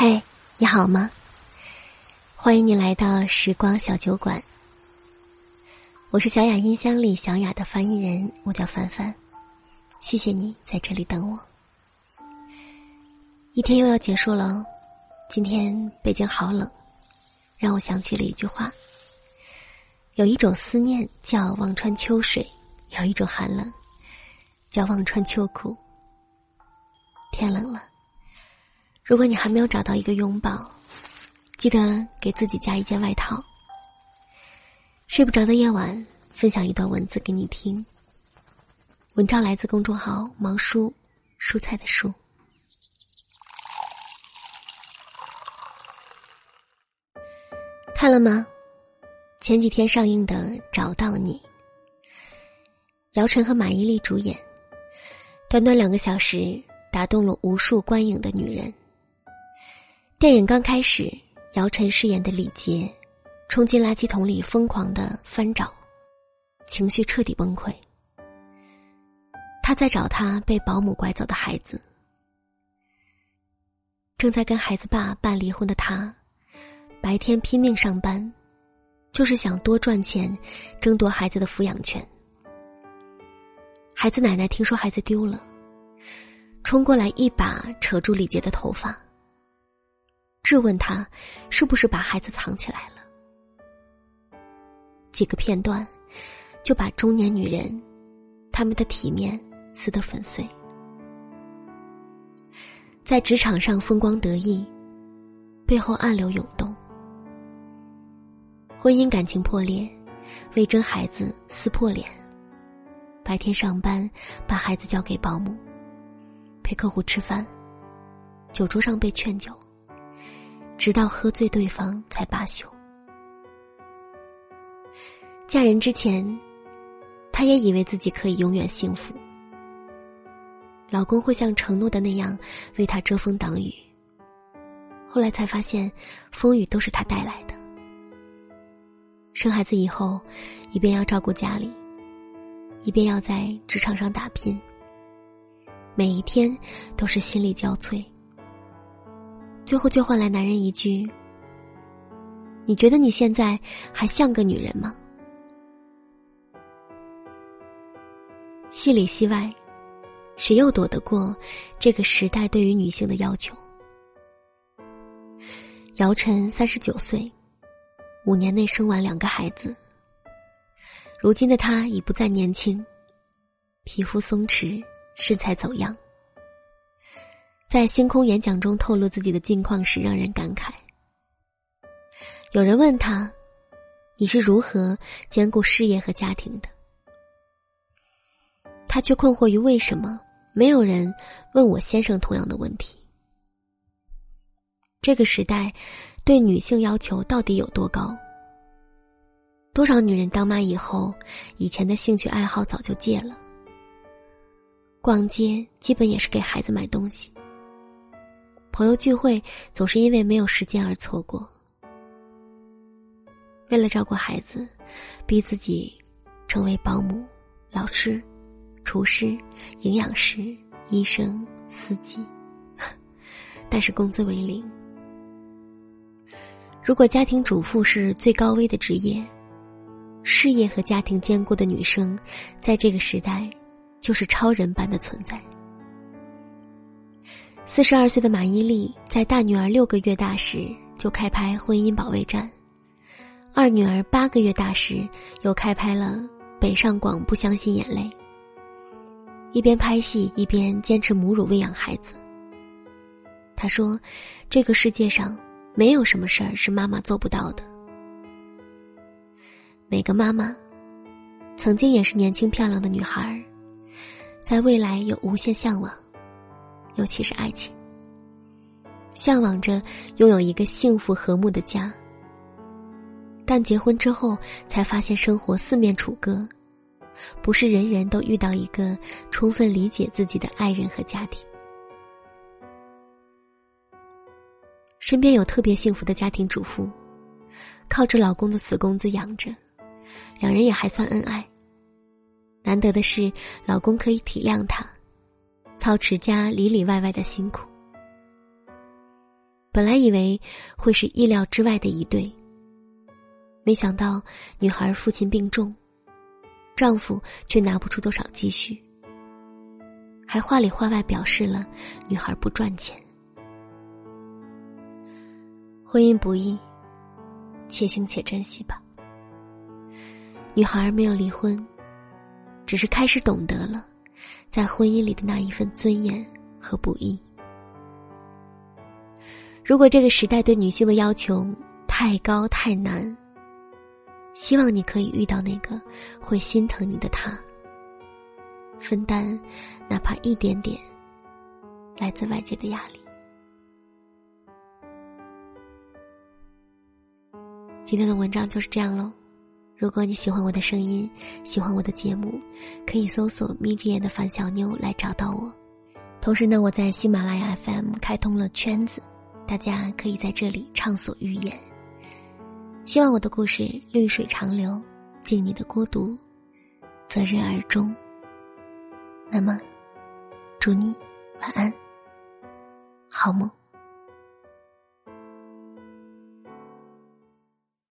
嗨，你好吗？欢迎你来到时光小酒馆。我是小雅音箱里小雅的翻译人，我叫凡凡。谢谢你在这里等我。一天又要结束了，今天北京好冷，让我想起了一句话：有一种思念叫望穿秋水，有一种寒冷叫望穿秋裤。天冷了。如果你还没有找到一个拥抱，记得给自己加一件外套。睡不着的夜晚，分享一段文字给你听。文章来自公众号“毛叔”，蔬菜的蔬。看了吗？前几天上映的《找到你》，姚晨和马伊琍主演，短短两个小时，打动了无数观影的女人。电影刚开始，姚晨饰演的李杰，冲进垃圾桶里疯狂的翻找，情绪彻底崩溃。他在找他被保姆拐走的孩子。正在跟孩子爸办离婚的他，白天拼命上班，就是想多赚钱，争夺孩子的抚养权。孩子奶奶听说孩子丢了，冲过来一把扯住李杰的头发。质问他，是不是把孩子藏起来了？几个片段，就把中年女人，她们的体面撕得粉碎。在职场上风光得意，背后暗流涌动。婚姻感情破裂，为争孩子撕破脸。白天上班，把孩子交给保姆，陪客户吃饭，酒桌上被劝酒。直到喝醉对方才罢休。嫁人之前，她也以为自己可以永远幸福，老公会像承诺的那样为她遮风挡雨。后来才发现，风雨都是他带来的。生孩子以后，一边要照顾家里，一边要在职场上打拼，每一天都是心力交瘁。最后却换来男人一句：“你觉得你现在还像个女人吗？”戏里戏外，谁又躲得过这个时代对于女性的要求？姚晨三十九岁，五年内生完两个孩子。如今的她已不再年轻，皮肤松弛，身材走样。在星空演讲中透露自己的近况时，让人感慨。有人问他：“你是如何兼顾事业和家庭的？”他却困惑于为什么没有人问我先生同样的问题。这个时代对女性要求到底有多高？多少女人当妈以后，以前的兴趣爱好早就戒了，逛街基本也是给孩子买东西。朋友聚会总是因为没有时间而错过。为了照顾孩子，逼自己成为保姆、老师、厨师、营养师、医生、司机，但是工资为零。如果家庭主妇是最高危的职业，事业和家庭兼顾的女生，在这个时代就是超人般的存在。四十二岁的马伊琍在大女儿六个月大时就开拍《婚姻保卫战》，二女儿八个月大时又开拍了《北上广不相信眼泪》。一边拍戏一边坚持母乳喂养孩子。她说：“这个世界上没有什么事儿是妈妈做不到的。每个妈妈，曾经也是年轻漂亮的女孩，在未来有无限向往。”尤其是爱情，向往着拥有一个幸福和睦的家，但结婚之后才发现生活四面楚歌，不是人人都遇到一个充分理解自己的爱人和家庭。身边有特别幸福的家庭主妇，靠着老公的死工资养着，两人也还算恩爱。难得的是，老公可以体谅她。操持家里里外外的辛苦，本来以为会是意料之外的一对，没想到女孩父亲病重，丈夫却拿不出多少积蓄，还话里话外表示了女孩不赚钱。婚姻不易，且行且珍惜吧。女孩没有离婚，只是开始懂得了在婚姻里的那一份尊严和不易。如果这个时代对女性的要求太高太难，希望你可以遇到那个会心疼你的他，分担哪怕一点点来自外界的压力。今天的文章就是这样喽。如果你喜欢我的声音，喜欢我的节目，可以搜索“眯着眼的樊小妞”来找到我。同时呢，我在喜马拉雅 FM 开通了圈子，大家可以在这里畅所欲言。希望我的故事绿水长流，敬你的孤独，择日而终。那么，祝你晚安，好梦。